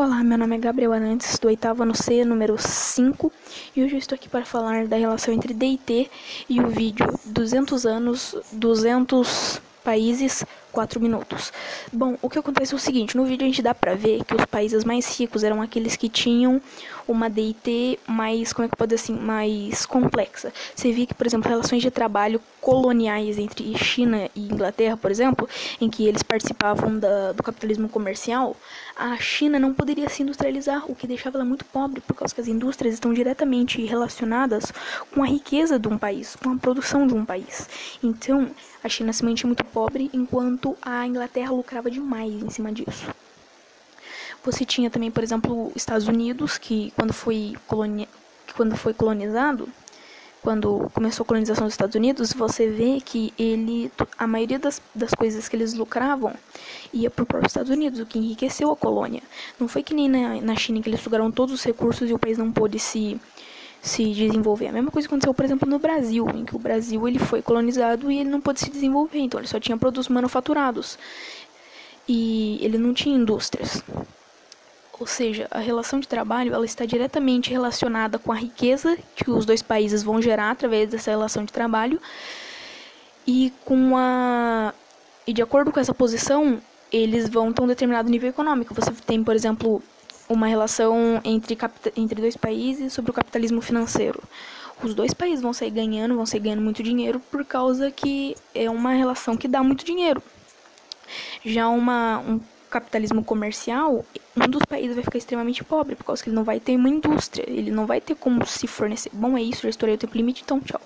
Olá, meu nome é Gabriel Arantes, do oitavo ano C, número 5, e hoje eu estou aqui para falar da relação entre DIT e o vídeo 200 anos, 200 países, 4 minutos. Bom, o que acontece é o seguinte, no vídeo a gente dá pra ver que os países mais ricos eram aqueles que tinham uma DIT mais, como é que pode assim, mais complexa. Você vê que, por exemplo, relações de trabalho coloniais entre China e Inglaterra, por exemplo, em que eles participavam da, do capitalismo comercial, a China não poderia se industrializar, o que deixava ela muito pobre, por causa que as indústrias estão diretamente relacionadas com a riqueza de um país, com a produção de um país. Então, a China se mantinha muito pobre, a Inglaterra lucrava demais em cima disso. Você tinha também, por exemplo, Estados Unidos, que quando foi, colonia... quando foi colonizado, quando começou a colonização dos Estados Unidos, você vê que ele, a maioria das, das coisas que eles lucravam ia para os próprios Estados Unidos, o que enriqueceu a colônia. Não foi que nem na, na China que eles sugaram todos os recursos e o país não pôde se se desenvolver. A mesma coisa aconteceu, por exemplo, no Brasil, em que o Brasil ele foi colonizado e ele não pôde se desenvolver, então ele só tinha produtos manufaturados e ele não tinha indústrias. Ou seja, a relação de trabalho ela está diretamente relacionada com a riqueza que os dois países vão gerar através dessa relação de trabalho e com a e de acordo com essa posição eles vão ter um determinado nível econômico. Você tem, por exemplo, uma relação entre, entre dois países sobre o capitalismo financeiro. Os dois países vão sair ganhando, vão sair ganhando muito dinheiro por causa que é uma relação que dá muito dinheiro. Já uma, um capitalismo comercial, um dos países vai ficar extremamente pobre, por causa que ele não vai ter uma indústria, ele não vai ter como se fornecer. Bom, é isso, já estourei o tempo limite, então tchau.